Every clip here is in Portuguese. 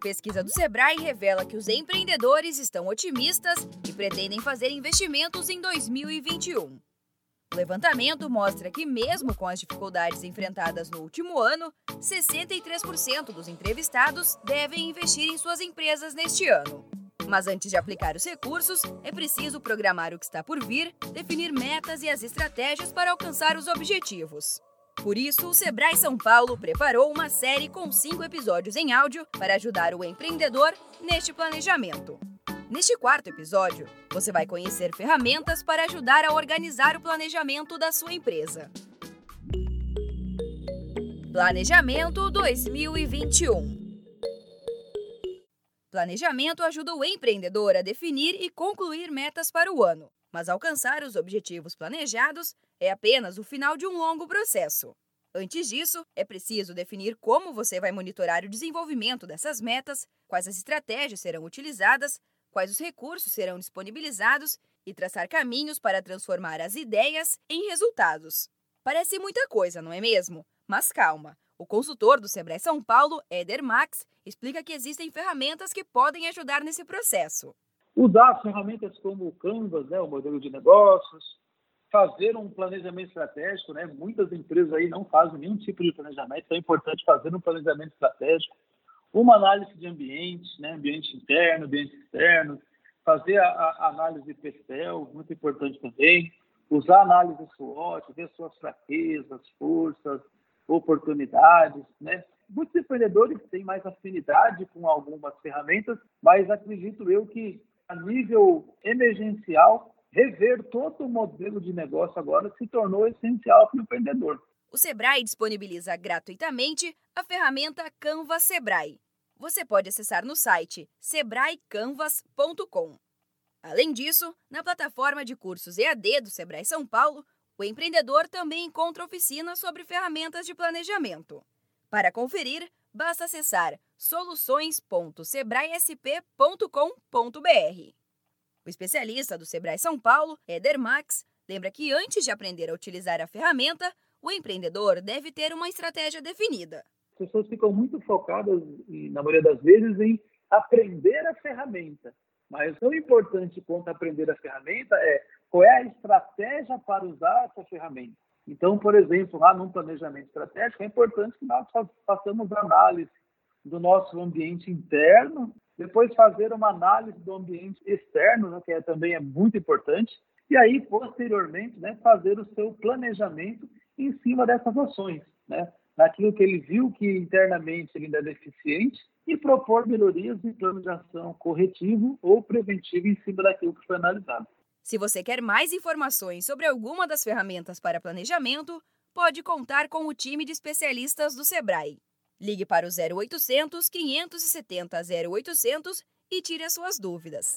Pesquisa do Sebrae revela que os empreendedores estão otimistas e pretendem fazer investimentos em 2021. O levantamento mostra que, mesmo com as dificuldades enfrentadas no último ano, 63% dos entrevistados devem investir em suas empresas neste ano. Mas antes de aplicar os recursos, é preciso programar o que está por vir, definir metas e as estratégias para alcançar os objetivos. Por isso, o Sebrae São Paulo preparou uma série com cinco episódios em áudio para ajudar o empreendedor neste planejamento. Neste quarto episódio, você vai conhecer ferramentas para ajudar a organizar o planejamento da sua empresa. Planejamento 2021 Planejamento ajuda o empreendedor a definir e concluir metas para o ano, mas alcançar os objetivos planejados é apenas o final de um longo processo. Antes disso, é preciso definir como você vai monitorar o desenvolvimento dessas metas, quais as estratégias serão utilizadas quais os recursos serão disponibilizados e traçar caminhos para transformar as ideias em resultados. Parece muita coisa, não é mesmo? Mas calma. O consultor do Sebrae São Paulo, Eder Max, explica que existem ferramentas que podem ajudar nesse processo. Usar ferramentas como o Canvas, né, o modelo de negócios, fazer um planejamento estratégico, né? Muitas empresas aí não fazem nenhum tipo de planejamento, então é importante fazer um planejamento estratégico uma análise de ambiente, né, ambiente interno, ambiente externo, fazer a, a análise de PESTEL, muito importante também, usar análise SWOT, ver suas fraquezas, forças, oportunidades, né? Muitos empreendedores têm mais afinidade com algumas ferramentas, mas acredito eu que a nível emergencial, rever todo o modelo de negócio agora se tornou essencial para o empreendedor. O Sebrae disponibiliza gratuitamente a ferramenta Canva Sebrae você pode acessar no site sebraecanvas.com. Além disso, na plataforma de cursos EAD do Sebrae São Paulo, o empreendedor também encontra oficinas sobre ferramentas de planejamento. Para conferir, basta acessar soluções.sebraesp.com.br. O especialista do Sebrae São Paulo, Eder Max, lembra que antes de aprender a utilizar a ferramenta, o empreendedor deve ter uma estratégia definida as pessoas ficam muito focadas, na maioria das vezes, em aprender a ferramenta. Mas tão importante quanto aprender a ferramenta é qual é a estratégia para usar essa ferramenta. Então, por exemplo, lá no planejamento estratégico, é importante que nós façamos análise do nosso ambiente interno, depois fazer uma análise do ambiente externo, né, que é, também é muito importante, e aí, posteriormente, né, fazer o seu planejamento em cima dessas ações. Né? naquilo que ele viu que internamente ele ainda é deficiente e propor melhorias em plano de ação corretivo ou preventivo em cima daquilo que foi analisado. Se você quer mais informações sobre alguma das ferramentas para planejamento, pode contar com o time de especialistas do Sebrae. Ligue para o 0800 570 0800 e tire as suas dúvidas.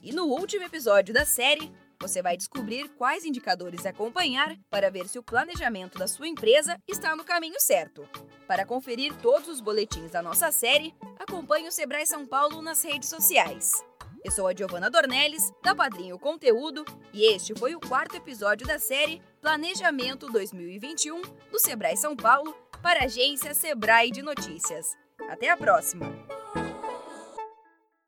E no último episódio da série, você vai descobrir quais indicadores acompanhar para ver se o planejamento da sua empresa está no caminho certo. Para conferir todos os boletins da nossa série, acompanhe o Sebrae São Paulo nas redes sociais. Eu sou a Giovana Dornelles, da Padrinho Conteúdo, e este foi o quarto episódio da série Planejamento 2021 do Sebrae São Paulo para a agência Sebrae de Notícias. Até a próxima!